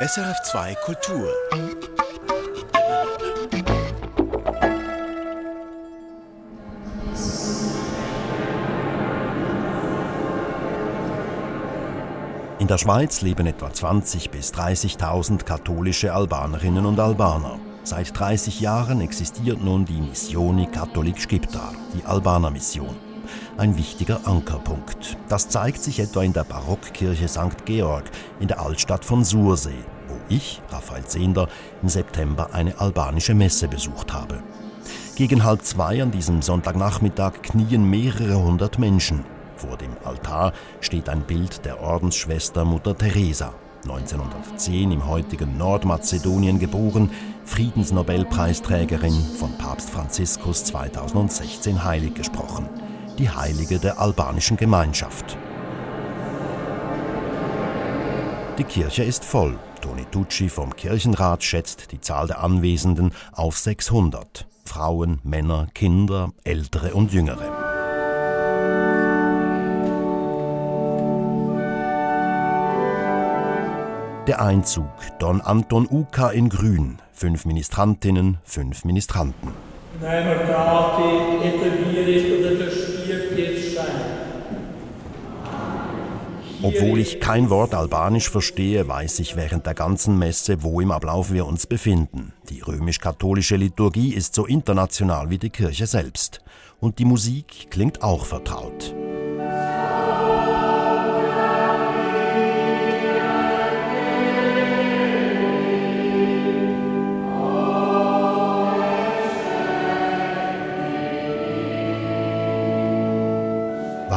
SRF2 Kultur. In der Schweiz leben etwa 20.000 bis 30.000 katholische Albanerinnen und Albaner. Seit 30 Jahren existiert nun die Missioni Katholik Skiptar, die Albaner Mission. Ein wichtiger Ankerpunkt. Das zeigt sich etwa in der Barockkirche St. Georg in der Altstadt von Sursee, wo ich, Raphael Zehnder, im September eine albanische Messe besucht habe. Gegen halb zwei an diesem Sonntagnachmittag knien mehrere hundert Menschen. Vor dem Altar steht ein Bild der Ordensschwester Mutter Teresa, 1910 im heutigen Nordmazedonien geboren, Friedensnobelpreisträgerin von Papst Franziskus 2016 heilig gesprochen, die Heilige der albanischen Gemeinschaft. Die Kirche ist voll. Toni Tucci vom Kirchenrat schätzt die Zahl der Anwesenden auf 600. Frauen, Männer, Kinder, Ältere und Jüngere. Der Einzug Don Anton Uka in Grün, fünf Ministrantinnen, fünf Ministranten. Obwohl ich kein Wort Albanisch verstehe, weiß ich während der ganzen Messe, wo im Ablauf wir uns befinden. Die römisch-katholische Liturgie ist so international wie die Kirche selbst. Und die Musik klingt auch vertraut.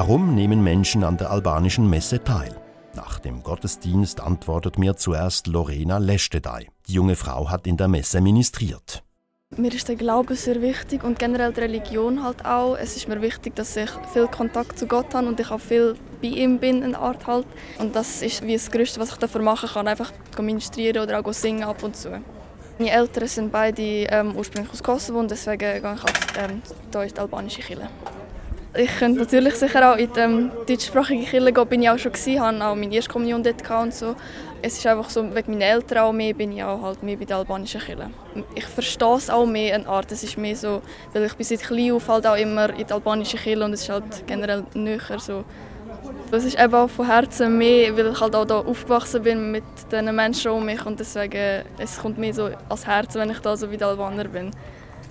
Warum nehmen Menschen an der albanischen Messe teil? Nach dem Gottesdienst antwortet mir zuerst Lorena Leschtedei. Die junge Frau hat in der Messe ministriert. Mir ist der Glaube sehr wichtig und generell die Religion halt auch. Es ist mir wichtig, dass ich viel Kontakt zu Gott habe und ich auch viel bei ihm bin in Art halt. Und das ist wie das Größte, was ich dafür machen kann, einfach ministrieren oder auch singen ab und zu. Meine Eltern sind beide ähm, ursprünglich aus Kosovo und deswegen gehe ich halt ähm, hier in die albanische Kirche. Ich könnte natürlich sicher auch in der deutschsprachigen Kirche gehen, bin ich auch schon gewesen, habe auch meine erste Kommunion dort und so. Es ist einfach so, wegen meinen Eltern auch mehr, bin ich auch halt mehr bei der albanischen Kirche. Ich verstehe es auch mehr, eine Art. Es ist mehr so, weil ich bin seit klein auf halt auch immer in der albanischen Kirche und es ist halt generell näher so. Es ist eben auch von Herzen mehr, weil ich halt auch hier aufgewachsen bin mit diesen Menschen um mich und deswegen, es kommt mir so als Herz, wenn ich da so wie der Albaner bin.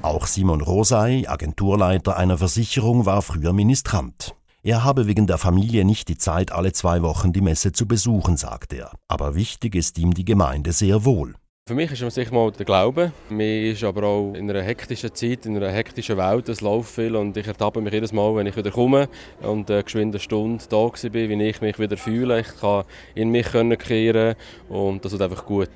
Auch Simon Rosay, Agenturleiter einer Versicherung, war früher Ministrant. Er habe wegen der Familie nicht die Zeit, alle zwei Wochen die Messe zu besuchen, sagt er. Aber wichtig ist ihm die Gemeinde sehr wohl. Für mich ist es sicher mal der Glaube. Mir ist aber auch in einer hektischen Zeit, in einer hektischen Welt, es läuft viel und ich ertappe mich jedes Mal, wenn ich wieder komme und eine geschwinde Stunde da bin, wie ich mich wieder fühle. Ich kann in mich kehren und das ist einfach gut.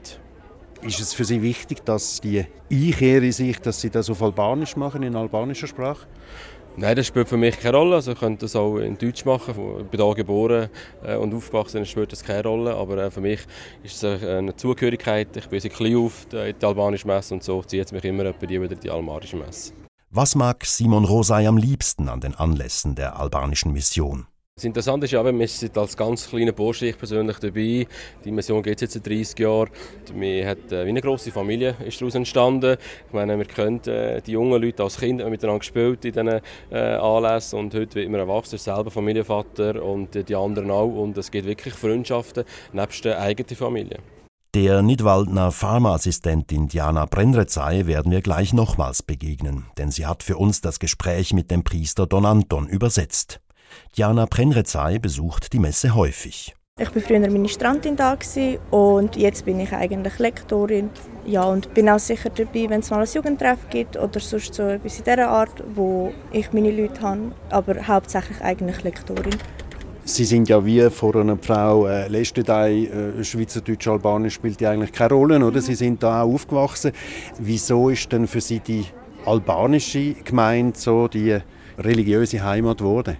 Ist es für Sie wichtig, dass die Einkehr in sich, dass Sie das auf Albanisch machen, in albanischer Sprache? Nein, das spielt für mich keine Rolle. Also ich könnte das auch in Deutsch machen. Ich bin hier geboren äh, und aufgewachsen, spielt das keine Rolle. Aber äh, für mich ist es eine Zugehörigkeit. Ich bin klein auf in die albanische Messe und so zieht es mich immer die wieder die almarische Messe. Was mag Simon Rosay am liebsten an den Anlässen der albanischen Mission? Das Interessante ist ja, wir sind als ganz kleiner Bursche ich persönlich dabei. Die Mission geht jetzt seit 30 Jahren. Wir hat äh, wie eine grosse Familie ist daraus entstanden. Ich meine, wir können äh, die jungen Leute als Kinder miteinander gespielt in diesen äh, Anlässen und heute wird man erwachsen, selber Familienvater und die anderen auch und es gibt wirklich Freundschaften nebst der eigenen Familie. Der Nidwaldner Pharmaassistentin Diana Brenrezai werden wir gleich nochmals begegnen, denn sie hat für uns das Gespräch mit dem Priester Don Anton übersetzt. Diana Prenrezai besucht die Messe häufig. Ich war früher Ministrantin da und jetzt bin ich eigentlich Lektorin. Ja, und bin auch sicher dabei, wenn es mal ein Jugendtreff gibt oder sonst so etwas in dieser Art, wo ich meine Leute habe, aber hauptsächlich eigentlich Lektorin. Sie sind ja wie vor einer Frau äh, Lestedei, äh, Schweizerdeutsch, Albanisch spielt ja eigentlich keine Rolle, oder? Sie sind da auch aufgewachsen. Wieso ist denn für Sie die albanische Gemeinde so die religiöse Heimat geworden?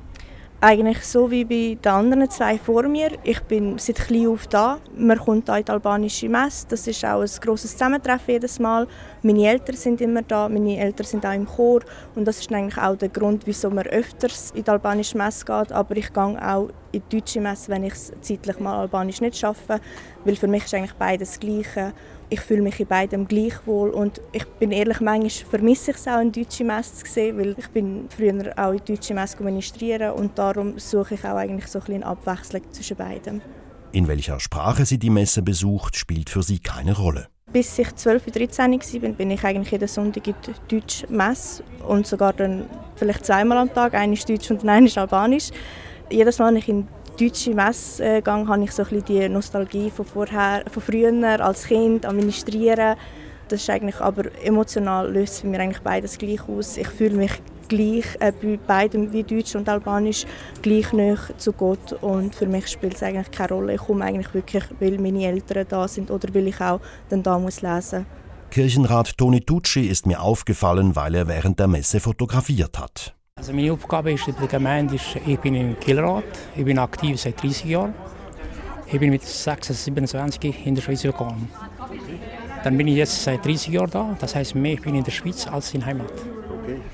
Eigentlich so wie bei den anderen zwei vor mir. Ich bin seit klein auf da. Man kommt da in die albanische Messe. Das ist auch ein grosses Zusammentreffen jedes Mal. Meine Eltern sind immer da. Meine Eltern sind auch im Chor. Und das ist eigentlich auch der Grund, wieso man öfters in die albanische Messe geht. Aber ich gehe auch in die deutsche Messe, wenn ich zeitlich mal Albanisch nicht schaffe, weil für mich ist eigentlich beides das Gleiche. Ich fühle mich in beidem gleich wohl und ich bin ehrlich, manchmal vermisse ich es auch, in deutsche Messe zu sehen, weil ich bin früher auch in deutsche Messe ministrieren und darum suche ich auch eigentlich so ein bisschen Abwechslung zwischen beidem. In welcher Sprache sie die Messe besucht, spielt für sie keine Rolle. Bis ich 12 oder 13 war, bin ich eigentlich jeden Sonntag in der deutschen Messe und sogar dann vielleicht zweimal am Tag, einmal Deutsch und einmal Albanisch. Jedes Mal, wenn ich in die deutsche Messe äh, gehe, habe ich so ein bisschen die Nostalgie von, vorher, von früher als Kind, administrieren. Das ist eigentlich, aber emotional löst es mir eigentlich beides gleich aus. Ich fühle mich gleich äh, bei beidem, wie Deutsch und Albanisch, gleich nah zu Gott. Und für mich spielt es eigentlich keine Rolle. Ich komme eigentlich wirklich, weil meine Eltern da sind oder weil ich auch dann da muss lesen Kirchenrat Toni Tucci ist mir aufgefallen, weil er während der Messe fotografiert hat. Also meine Aufgabe ist in der Gemeinde, ist, ich bin im Kielrat, ich bin aktiv seit 30 Jahren. Ich bin mit 26, 27 in der Schweiz gekommen. Dann bin ich jetzt seit 30 Jahren da, das heißt mehr ich bin in der Schweiz als in Heimat.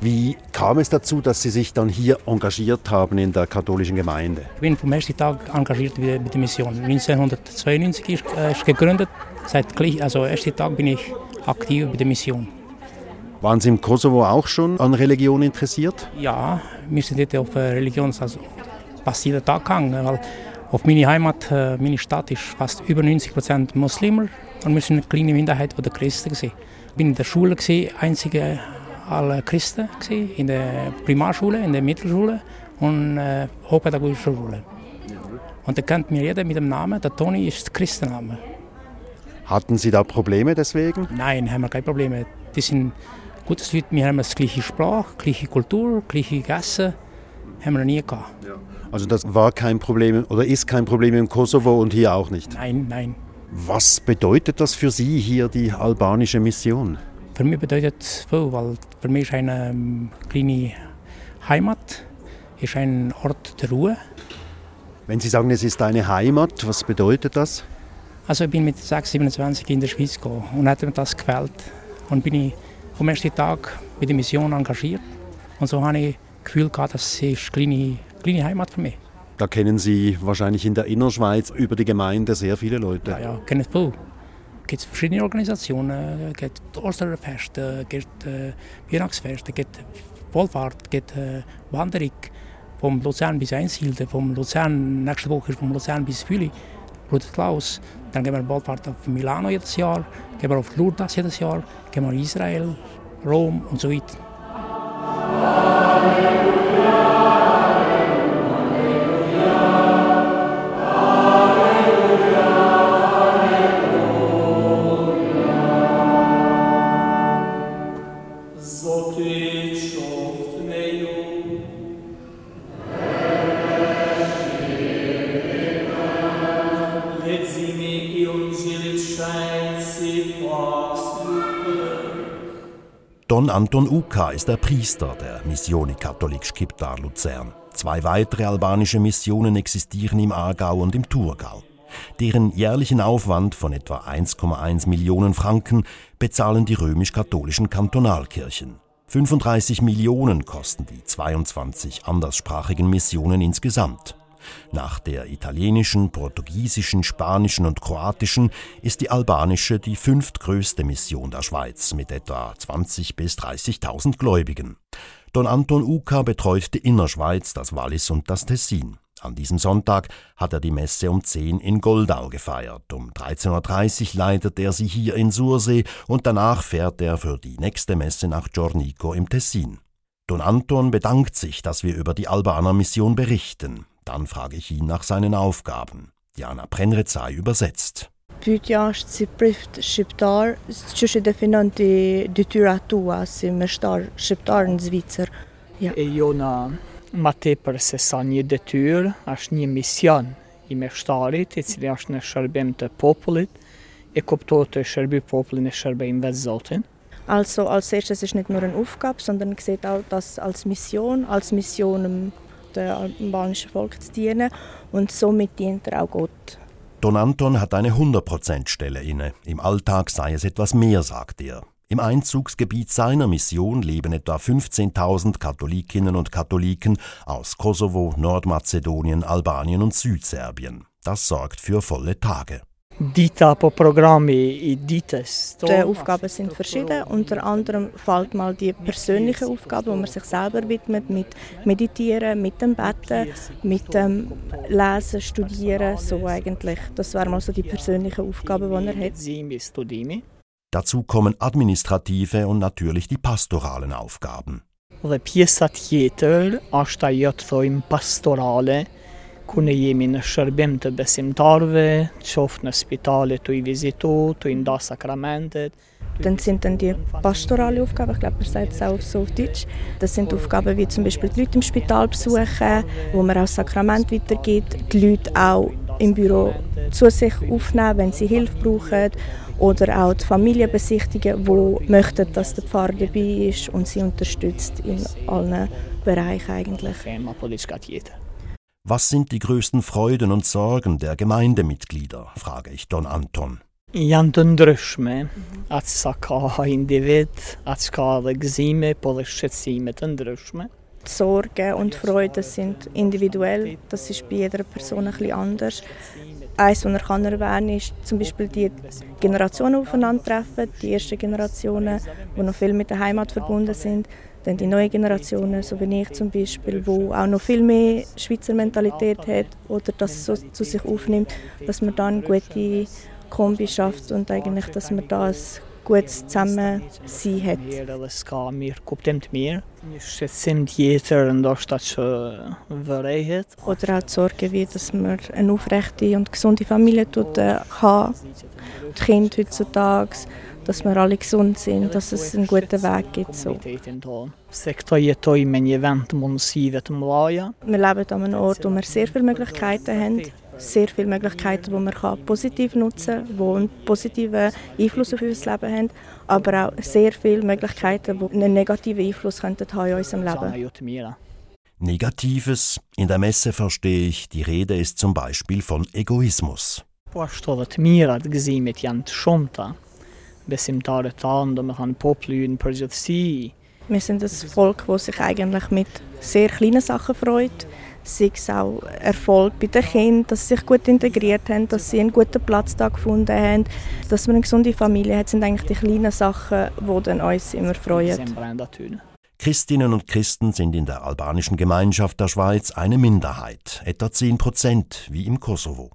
Wie kam es dazu, dass Sie sich dann hier engagiert haben in der katholischen Gemeinde? Ich bin vom ersten Tag engagiert bei der Mission. 1992 ist, äh, ist gegründet. Seit also ersten Tag bin ich aktiv bei der Mission. Waren Sie im Kosovo auch schon an Religion interessiert? Ja, wir sind dort auf Religion also fast jeden Tag gegangen, weil auf meine Heimat, äh, meine Stadt ist fast über 90 Prozent Muslimer und wir sind eine kleine Minderheit der Christen. Ich bin in der Schule, einzige alle Christen gewesen, in der Primarschule, in der Mittelschule und äh, hochpädagogische Schule. Und da kennt mir jeder mit dem Namen, der Toni ist der Christenname. Hatten Sie da Probleme deswegen? Nein, haben wir keine Probleme. Die sind Leute, wir haben das gleiche Sprache, gleiche Kultur, gleiche Essen, haben wir nie gehabt. Ja. Also das war kein Problem oder ist kein Problem im Kosovo und hier auch nicht? Nein, nein. Was bedeutet das für Sie hier, die albanische Mission? Für mich bedeutet es viel, weil für mich ist eine ähm, kleine Heimat, ist ein Ort der Ruhe. Wenn Sie sagen, es ist eine Heimat, was bedeutet das? Also ich bin mit 6, 27 in der Schweiz gekommen und hat mir das gefällt. Und bin ich vom ersten Tag mit der Mission engagiert. Und so habe ich das Gefühl gehabt, das ist eine kleine, kleine Heimat für mich. Da kennen Sie wahrscheinlich in der Innerschweiz über die Gemeinde sehr viele Leute. Ja, ja, kennen viel gibt es verschiedene Organisationen. Es gibt Osterfest, es gibt äh, Weihnachtsfest, es gibt Wohlfahrt, es gibt äh, Wanderung vom Luzern bis Einsilde, vom Luzern, nächste Woche vom Luzern bis Füli, Bruder Klaus. Dann gehen wir Wohlfahrt auf Milano jedes Jahr, gehen wir auf Lourdes jedes Jahr, gehen wir Israel, Rom und so weiter. Anton Uka ist der Priester der Missione Katholik Skiptar Luzern. Zwei weitere albanische Missionen existieren im Aargau und im Thurgau. Deren jährlichen Aufwand von etwa 1,1 Millionen Franken bezahlen die römisch-katholischen Kantonalkirchen. 35 Millionen kosten die 22 anderssprachigen Missionen insgesamt. Nach der italienischen, portugiesischen, spanischen und kroatischen ist die albanische die fünftgrößte Mission der Schweiz mit etwa 20.000 bis 30.000 Gläubigen. Don Anton Uka betreut die Innerschweiz, das Wallis und das Tessin. An diesem Sonntag hat er die Messe um 10 in Goldau gefeiert. Um 13.30 Uhr leitet er sie hier in Sursee und danach fährt er für die nächste Messe nach Giornico im Tessin. Don Anton bedankt sich, dass wir über die Albaner Mission berichten. Dann frage ich ihn nach seinen Aufgaben. Diana Prenrezai übersetzt. Pyetja është si prift shqiptar, që që definon të detyra tua si meshtar shqiptar në Zvicër. Ja. E jo në ma tepër se sa një detyr, është një mision i meshtarit, i cili është në shërbim të popullit, e kuptohet të shërby popullin e shërbejmë vetë Zotin. Also als erstes ist nicht nur eine Aufgabe, sondern sieht auch das als Mission, als Mission dem albanischen Volk zu dienen und somit dient er auch Gott. Don Anton hat eine 100%-Stelle inne. Im Alltag sei es etwas mehr, sagt er. Im Einzugsgebiet seiner Mission leben etwa 15.000 Katholikinnen und Katholiken aus Kosovo, Nordmazedonien, Albanien und Südserbien. Das sorgt für volle Tage. Die Aufgaben sind verschieden. Unter anderem fällt mal die persönliche Aufgabe, wo man sich selber widmet, mit Meditieren, mit dem Betten, mit dem Lesen, Studieren, so eigentlich. Das wäre mal so die persönliche Aufgabe, die er hat. Dazu kommen administrative und natürlich die pastoralen Aufgaben. Është ajo im pastorale, ku ne jemi në shërbim të besimtarve, qoftë në spitale të i vizitu, të i nda sakramentet. Dann sind dann die pastorale Aufgaben, ich glaube, man sagt es auch so auf Deutsch. Das sind Aufgaben wie zum Beispiel die Leute im Spital besuchen, wo man auch Sakrament weitergibt, die Leute auch im Büro zu sich aufnehmen, wenn sie Hilfe brauchen oder auch die Familien besichtigen, die möchten, dass der Pfarrer dabei ist und sie unterstützt in allen Bereichen eigentlich. Was sind die größten Freuden und Sorgen der Gemeindemitglieder, frage ich Don Anton. Janë të ndryshme, atë sa ka individ, atë ka dhe gëzime, po dhe shqetsime të ndryshme. Sorgen und Freude sind individuell, das ist bei jeder Person ein bisschen anders. Eins, was er kann erwähnen ist zum Beispiel die Generationen aufeinandertreffen, die ersten Generationen, die noch viel mit der Heimat verbunden sind, dann die neuen Generationen, so wie ich zum Beispiel, wo auch noch viel mehr Schweizer Mentalität hat oder das so zu sich aufnimmt, dass man dann eine gute Kombi schafft und eigentlich, dass man das gutes Zusammensein hat. Oder auch die Sorge, wie dass man eine aufrechte und gesunde Familie tut, äh, haben Die Kinder heutzutage, dass wir alle gesund sind, dass es einen guten Weg gibt. So. Wir leben an einem Ort, wo wir sehr viele Möglichkeiten haben sehr viele Möglichkeiten, die man positiv nutzen kann, die einen positiven Einfluss auf unser Leben haben, aber auch sehr viele Möglichkeiten, die einen negativen Einfluss haben in unserem Leben. Negatives. In der Messe verstehe ich, die Rede ist zum Beispiel von Egoismus. Wir sind ein Volk, das sich eigentlich mit sehr kleinen Sachen freut sei es auch Erfolg bei den Kindern, dass sie sich gut integriert haben, dass sie einen guten Platz da gefunden haben, dass man eine gesunde Familie hat, sind eigentlich die kleinen Sachen, die dann uns immer freuen. Christinnen und Christen sind in der albanischen Gemeinschaft der Schweiz eine Minderheit, etwa 10 Prozent, wie im Kosovo.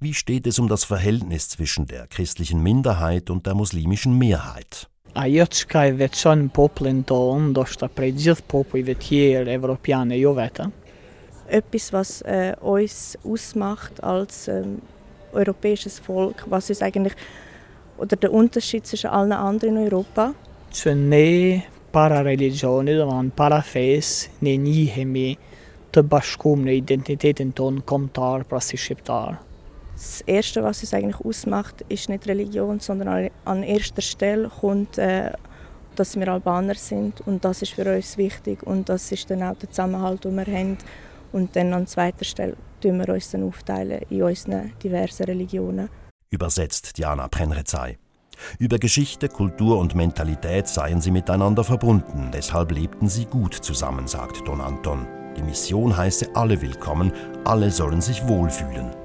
Wie steht es um das Verhältnis zwischen der christlichen Minderheit und der muslimischen Mehrheit? Ajo që ka e veçon poplin tonë, ndoshta prej gjithë popujve tjerë evropiane, jo vetëm, etwas, was äh, uns ausmacht als ähm, europäisches Volk, was ist eigentlich oder der Unterschied zwischen allen anderen in Europa. Që ne para do të para fes, ne njihemi të bashkuar në identitetin ton kombëtar, pra si shqiptar. Das Erste, was es eigentlich ausmacht, ist nicht Religion, sondern an erster Stelle kommt, äh, dass wir Albaner sind und das ist für uns wichtig und das ist dann auch der Zusammenhalt, den wir haben und dann an zweiter Stelle tun wir uns dann aufteilen in unseren diversen Religionen. Übersetzt Diana Prenrezai. Über Geschichte, Kultur und Mentalität seien sie miteinander verbunden, deshalb lebten sie gut zusammen, sagt Don Anton. Die Mission heiße alle willkommen, alle sollen sich wohlfühlen.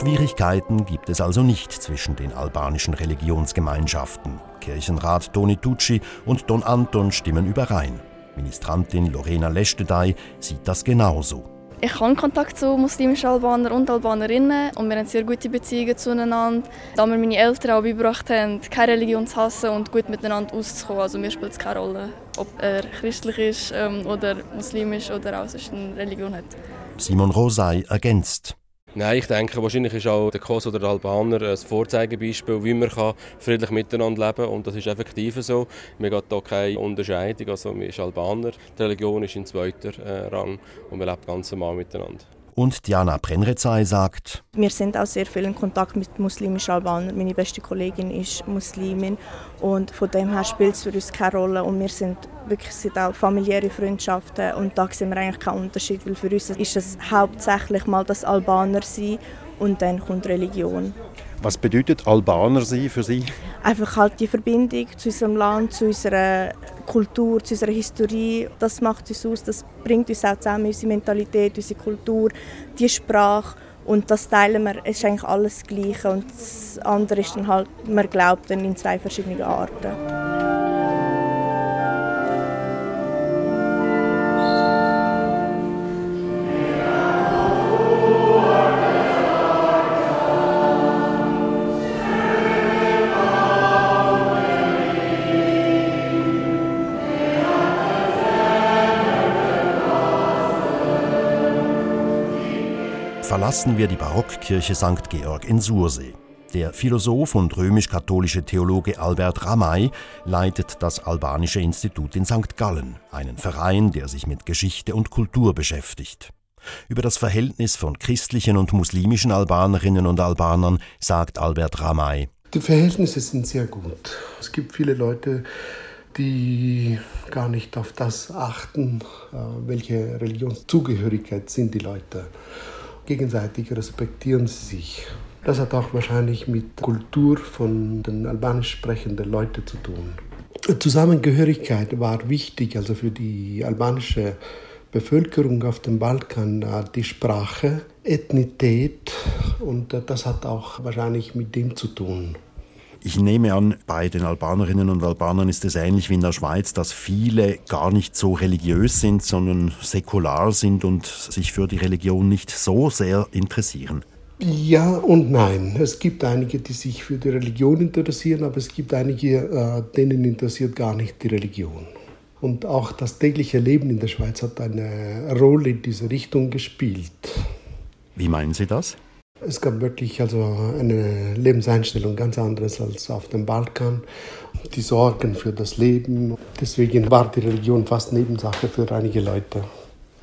Schwierigkeiten gibt es also nicht zwischen den albanischen Religionsgemeinschaften. Kirchenrat Toni Tucci und Don Anton stimmen überein. Ministrantin Lorena Leschtedei sieht das genauso. Ich habe Kontakt zu muslimischen Albanern und Albanerinnen und wir haben sehr gute Beziehungen zueinander. Da mir meine Eltern auch beigebracht haben, keine Religion zu hassen und gut miteinander auszukommen. Also mir spielt es keine Rolle, ob er christlich ist ähm, oder muslimisch oder auch sonst eine Religion hat. Simon Rosay ergänzt. Nein, ich denke, wahrscheinlich ist auch der Kos oder der Albaner ein Vorzeigebeispiel, wie man friedlich miteinander leben kann. Und das ist effektiv so. Wir haben hier keine Unterscheidung. Also, man ist Albaner, die Religion ist in zweiter äh, Rang und man lebt ganz normal miteinander. Und Diana Brenrezai sagt, wir sind auch sehr viel in Kontakt mit muslimischen Albanern. Meine beste Kollegin ist Muslimin und von dem her spielt es für uns keine Rolle und wir sind wirklich sind auch familiäre Freundschaften und da sehen wir eigentlich keinen Unterschied, weil für uns ist es hauptsächlich mal das Albaner sein und dann kommt Religion. Was bedeutet Albaner sein für Sie? Einfach halt die Verbindung zu unserem Land, zu unserer Kultur, zu unserer Historie. Das macht uns aus, das bringt uns auch zusammen, unsere Mentalität, unsere Kultur, die Sprache. Und das teilen wir, es ist eigentlich alles das Gleiche. Und das andere ist dann halt, man glaubt dann in zwei verschiedene Arten. Verlassen wir die Barockkirche St. Georg in Sursee. Der Philosoph und römisch-katholische Theologe Albert Ramay leitet das Albanische Institut in St. Gallen, einen Verein, der sich mit Geschichte und Kultur beschäftigt. Über das Verhältnis von christlichen und muslimischen Albanerinnen und Albanern sagt Albert Ramay. Die Verhältnisse sind sehr gut. Es gibt viele Leute, die gar nicht auf das achten, äh, welche Religionszugehörigkeit sind die Leute gegenseitig respektieren sie sich. Das hat auch wahrscheinlich mit Kultur von den albanisch sprechenden Leuten zu tun. Zusammengehörigkeit war wichtig, also für die albanische Bevölkerung auf dem Balkan, äh, die Sprache, Ethnität und äh, das hat auch wahrscheinlich mit dem zu tun. Ich nehme an, bei den Albanerinnen und Albanern ist es ähnlich wie in der Schweiz, dass viele gar nicht so religiös sind, sondern säkular sind und sich für die Religion nicht so sehr interessieren. Ja und nein. Es gibt einige, die sich für die Religion interessieren, aber es gibt einige, äh, denen interessiert gar nicht die Religion. Und auch das tägliche Leben in der Schweiz hat eine Rolle in diese Richtung gespielt. Wie meinen Sie das? Es gab wirklich also eine Lebenseinstellung ganz anderes als auf dem Balkan. Die Sorgen für das Leben. Deswegen war die Religion fast Nebensache für einige Leute.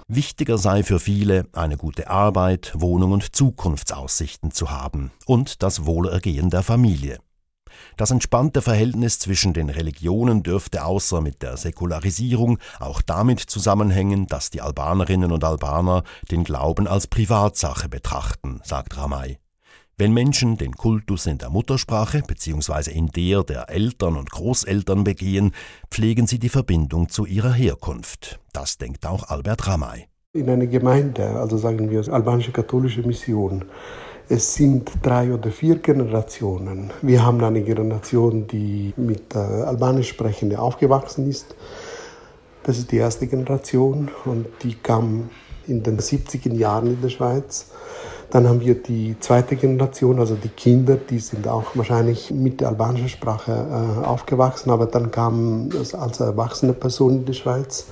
Wichtiger sei für viele, eine gute Arbeit, Wohnung und Zukunftsaussichten zu haben und das Wohlergehen der Familie. Das entspannte Verhältnis zwischen den Religionen dürfte außer mit der Säkularisierung auch damit zusammenhängen, dass die Albanerinnen und Albaner den Glauben als Privatsache betrachten, sagt Ramay. Wenn Menschen den Kultus in der Muttersprache bzw. in der der Eltern und Großeltern begehen, pflegen sie die Verbindung zu ihrer Herkunft. Das denkt auch Albert Ramay. In einer Gemeinde, also sagen wir albanische katholische Mission, es sind drei oder vier Generationen. Wir haben eine Generation, die mit äh, Albanisch Sprechenden aufgewachsen ist. Das ist die erste Generation und die kam in den 70er Jahren in der Schweiz. Dann haben wir die zweite Generation, also die Kinder, die sind auch wahrscheinlich mit der albanischen Sprache äh, aufgewachsen, aber dann kamen als erwachsene Personen in die Schweiz.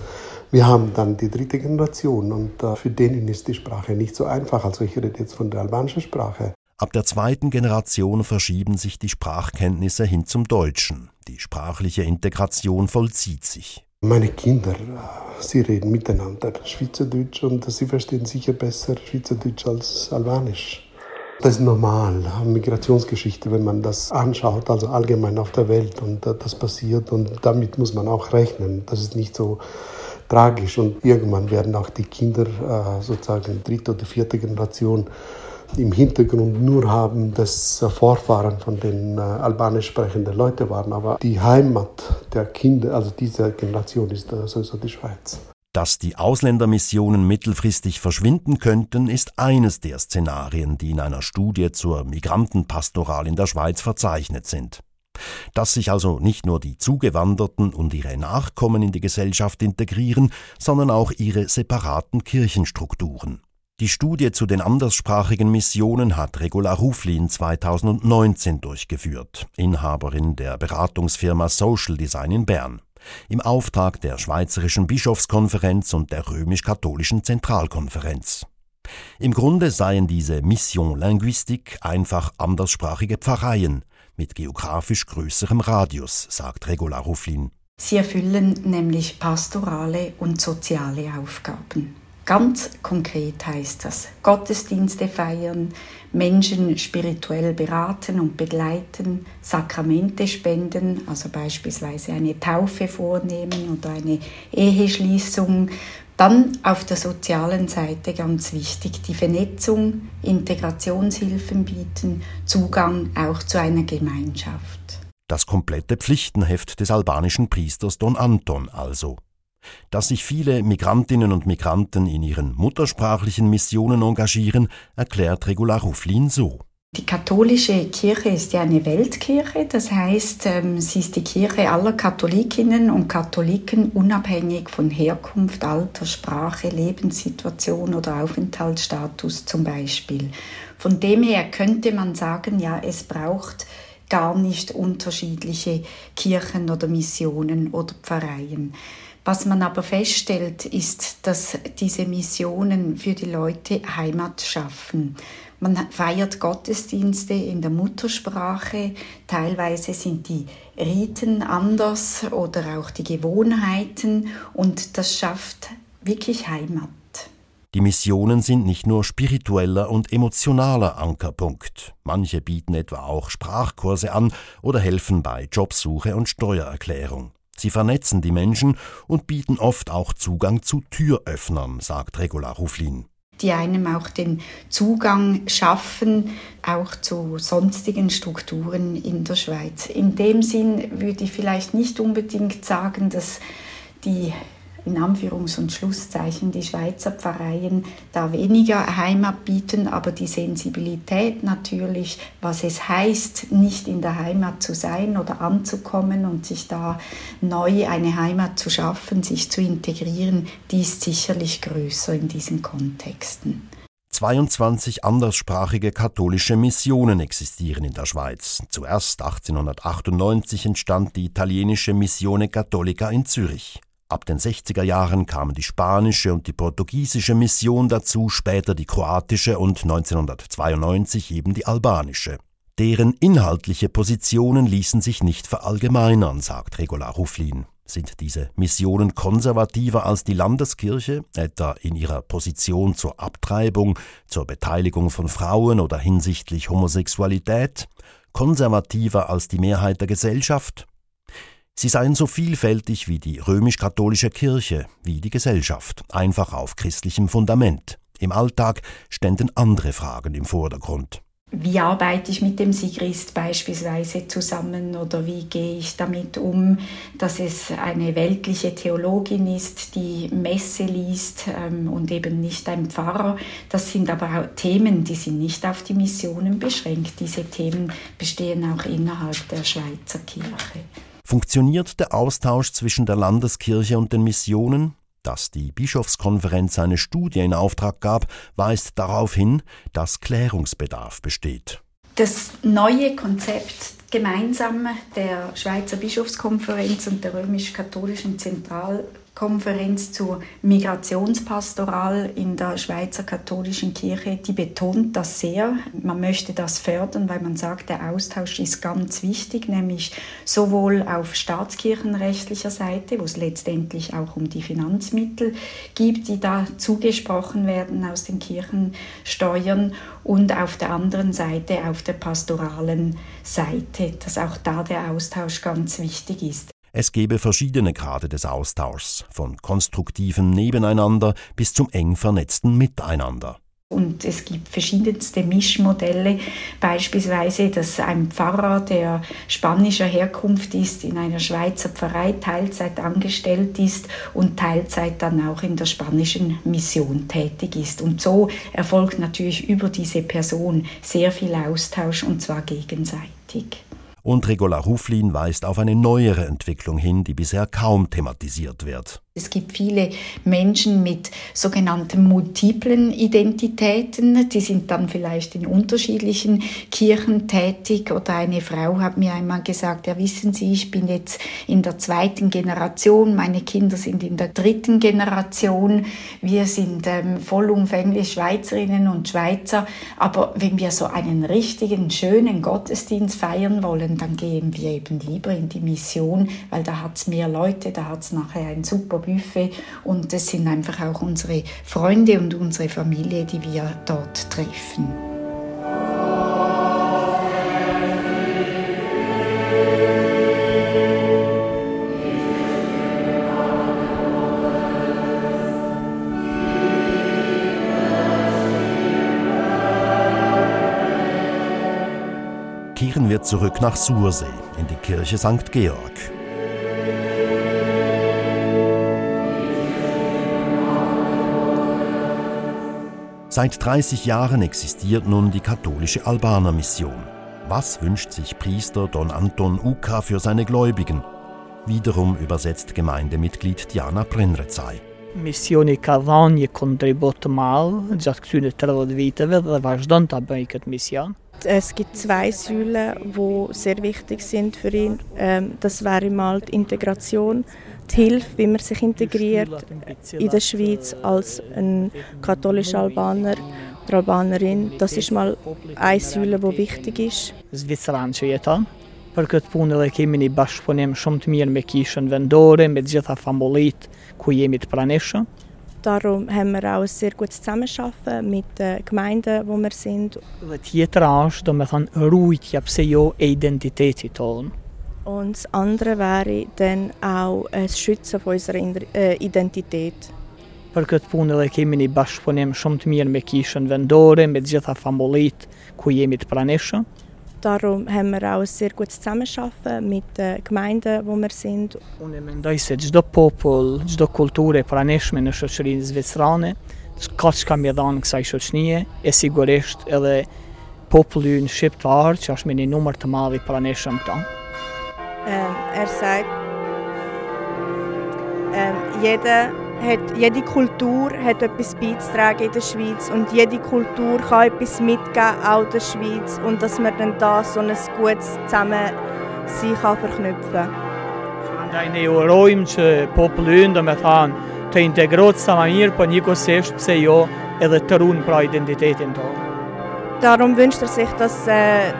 Wir haben dann die dritte Generation und äh, für denen ist die Sprache nicht so einfach. Also ich rede jetzt von der albanischen Sprache. Ab der zweiten Generation verschieben sich die Sprachkenntnisse hin zum Deutschen. Die sprachliche Integration vollzieht sich. Meine Kinder, äh, sie reden miteinander Schweizerdeutsch und sie verstehen sicher besser Schweizerdeutsch als Albanisch. Das ist normal, Migrationsgeschichte, wenn man das anschaut, also allgemein auf der Welt und äh, das passiert und damit muss man auch rechnen. Das ist nicht so tragisch und irgendwann werden auch die Kinder äh, sozusagen dritte oder vierte Generation im Hintergrund nur haben, dass Vorfahren von den äh, albanisch sprechenden Leuten waren. Aber die Heimat der Kinder, also dieser Generation, ist äh, sowieso die Schweiz. Dass die Ausländermissionen mittelfristig verschwinden könnten, ist eines der Szenarien, die in einer Studie zur Migrantenpastoral in der Schweiz verzeichnet sind dass sich also nicht nur die Zugewanderten und ihre Nachkommen in die Gesellschaft integrieren, sondern auch ihre separaten Kirchenstrukturen. Die Studie zu den anderssprachigen Missionen hat Regula Ruflin 2019 durchgeführt, Inhaberin der Beratungsfirma Social Design in Bern, im Auftrag der Schweizerischen Bischofskonferenz und der Römisch-Katholischen Zentralkonferenz. Im Grunde seien diese Mission Linguistique einfach anderssprachige Pfarreien mit geografisch größerem Radius, sagt Regula Rufflin. Sie erfüllen nämlich pastorale und soziale Aufgaben. Ganz konkret heißt das Gottesdienste feiern, Menschen spirituell beraten und begleiten, Sakramente spenden, also beispielsweise eine Taufe vornehmen oder eine Eheschließung. Dann auf der sozialen Seite ganz wichtig die Vernetzung, Integrationshilfen bieten, Zugang auch zu einer Gemeinschaft. Das komplette Pflichtenheft des albanischen Priesters Don Anton also dass sich viele Migrantinnen und Migranten in ihren muttersprachlichen Missionen engagieren, erklärt Regula Rufflin so. Die katholische Kirche ist ja eine Weltkirche, das heißt, ähm, sie ist die Kirche aller Katholikinnen und Katholiken unabhängig von Herkunft, Alter, Sprache, Lebenssituation oder Aufenthaltsstatus zum Beispiel. Von dem her könnte man sagen, ja, es braucht gar nicht unterschiedliche Kirchen oder Missionen oder Pfarreien. Was man aber feststellt, ist, dass diese Missionen für die Leute Heimat schaffen. Man feiert Gottesdienste in der Muttersprache, teilweise sind die Riten anders oder auch die Gewohnheiten und das schafft wirklich Heimat. Die Missionen sind nicht nur spiritueller und emotionaler Ankerpunkt. Manche bieten etwa auch Sprachkurse an oder helfen bei Jobsuche und Steuererklärung. Sie vernetzen die Menschen und bieten oft auch Zugang zu Türöffnern, sagt Regula Ruflin. Die einem auch den Zugang schaffen, auch zu sonstigen Strukturen in der Schweiz. In dem Sinn würde ich vielleicht nicht unbedingt sagen, dass die in Anführungs- und Schlusszeichen die Schweizer Pfarreien da weniger Heimat bieten, aber die Sensibilität natürlich, was es heißt, nicht in der Heimat zu sein oder anzukommen und sich da neu eine Heimat zu schaffen, sich zu integrieren, die ist sicherlich größer in diesen Kontexten. 22 anderssprachige katholische Missionen existieren in der Schweiz. Zuerst 1898 entstand die italienische Missione Cattolica in Zürich. Ab den 60er Jahren kamen die spanische und die portugiesische Mission dazu, später die kroatische und 1992 eben die albanische. Deren inhaltliche Positionen ließen sich nicht verallgemeinern, sagt Regula Rufflin. Sind diese Missionen konservativer als die Landeskirche, etwa in ihrer Position zur Abtreibung, zur Beteiligung von Frauen oder hinsichtlich Homosexualität? Konservativer als die Mehrheit der Gesellschaft? Sie seien so vielfältig wie die römisch-katholische Kirche, wie die Gesellschaft, einfach auf christlichem Fundament. Im Alltag ständen andere Fragen im Vordergrund. Wie arbeite ich mit dem Sigrist beispielsweise zusammen oder wie gehe ich damit um, dass es eine weltliche Theologin ist, die Messe liest ähm, und eben nicht ein Pfarrer. Das sind aber auch Themen, die sind nicht auf die Missionen beschränkt. Diese Themen bestehen auch innerhalb der Schweizer Kirche. Funktioniert der Austausch zwischen der Landeskirche und den Missionen? Dass die Bischofskonferenz eine Studie in Auftrag gab, weist darauf hin, dass Klärungsbedarf besteht. Das neue Konzept gemeinsam der Schweizer Bischofskonferenz und der römisch-katholischen Zentral Konferenz zur Migrationspastoral in der Schweizer katholischen Kirche, die betont das sehr. Man möchte das fördern, weil man sagt, der Austausch ist ganz wichtig, nämlich sowohl auf staatskirchenrechtlicher Seite, wo es letztendlich auch um die Finanzmittel gibt, die da zugesprochen werden aus den Kirchensteuern, und auf der anderen Seite, auf der pastoralen Seite, dass auch da der Austausch ganz wichtig ist. Es gebe verschiedene Grade des Austauschs, von konstruktivem Nebeneinander bis zum eng vernetzten Miteinander. Und es gibt verschiedenste Mischmodelle, beispielsweise, dass ein Pfarrer, der spanischer Herkunft ist, in einer Schweizer Pfarrei Teilzeit angestellt ist und Teilzeit dann auch in der spanischen Mission tätig ist. Und so erfolgt natürlich über diese Person sehr viel Austausch und zwar gegenseitig und Regula Ruflin weist auf eine neuere Entwicklung hin, die bisher kaum thematisiert wird. Es gibt viele Menschen mit sogenannten multiplen Identitäten. Die sind dann vielleicht in unterschiedlichen Kirchen tätig. Oder eine Frau hat mir einmal gesagt, ja wissen Sie, ich bin jetzt in der zweiten Generation, meine Kinder sind in der dritten Generation. Wir sind ähm, vollumfänglich Schweizerinnen und Schweizer. Aber wenn wir so einen richtigen, schönen Gottesdienst feiern wollen, dann gehen wir eben lieber in die Mission, weil da hat es mehr Leute, da hat es nachher ein super Buffet und es sind einfach auch unsere Freunde und unsere Familie, die wir dort treffen. Kehren wir zurück nach Sursee in die Kirche St. Georg. Seit 30 Jahren existiert nun die katholische Albaner Mission. Was wünscht sich Priester Don Anton Uka für seine Gläubigen? Wiederum übersetzt Gemeindemitglied Diana Prenrezai. Dhanë një kontribut mal gjatë këtyre 30 viteve dhe vazhdon ta bëjë këtë mision. Es gibt zwei Säulen, die sehr wichtig sind für ihn. Ähm, das wäre mal die Integration die Hilfe, wie man sich integriert in der Schweiz als ein katholischer Albaner oder Albanerin. Das ist mal eine Säule, die wichtig ist. Për këtë punë edhe kemi një bashkëpunim shumë të mirë me kishën vendore, me gjitha famullit ku jemi të pranishëm. Darum haben wir auch ein sehr gutes Zusammenarbeiten mit den Gemeinden, wo wir sind. Dhe tjetëra është, do me thonë, rujtja pse jo e identitetit tonë. Und das andere wäre dann auch das Schützen von unserer Identität. Për këtë punë edhe kemi një bashkëpunim shumë të mirë me kishën vendore, me gjitha famullit ku jemi të pranishëm. Darum haben wir auch ein sehr gutes Zusammenarbeiten mit den Gemeinden, wo wir sind. Unë mendoj se çdo popull, çdo kulturë e pranishme në shoqërinë zvicrane, ka çka më dhanë kësaj shoqënie, e sigurisht edhe populli ynë shqiptar, që është me një numër të madh i pranishëm këto. Ähm, er sagt, ähm, jeder hat, jede Kultur hat etwas beizutragen in der Schweiz und jede Kultur kann etwas mitgeben, auch der Schweiz und dass man dann da so ein gutes Zusammensein kann verknüpfen kann. Ne që populli ynë do me thanë të integrohet sa më mirë, po njëkohësisht pse jo edhe të runë pra identitetin tonë. Darum wünscht er sich, dass äh,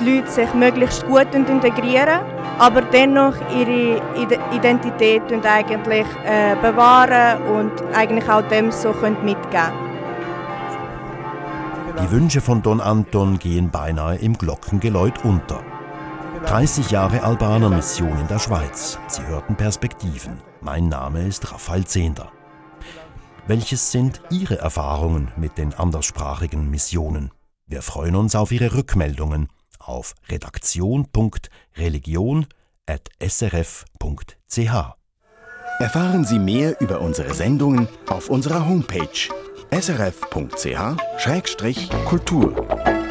die Leute sich möglichst gut integrieren, aber dennoch ihre Identität eigentlich äh, bewahren und eigentlich auch dem so mitgeben Die Wünsche von Don Anton gehen beinahe im Glockengeläut unter. 30 Jahre Albaner Mission in der Schweiz. Sie hörten Perspektiven. Mein Name ist Raphael Zehnder. Welches sind Ihre Erfahrungen mit den anderssprachigen Missionen? Wir freuen uns auf Ihre Rückmeldungen auf redaktion.religion.srf.ch. Erfahren Sie mehr über unsere Sendungen auf unserer Homepage srf.ch-kultur.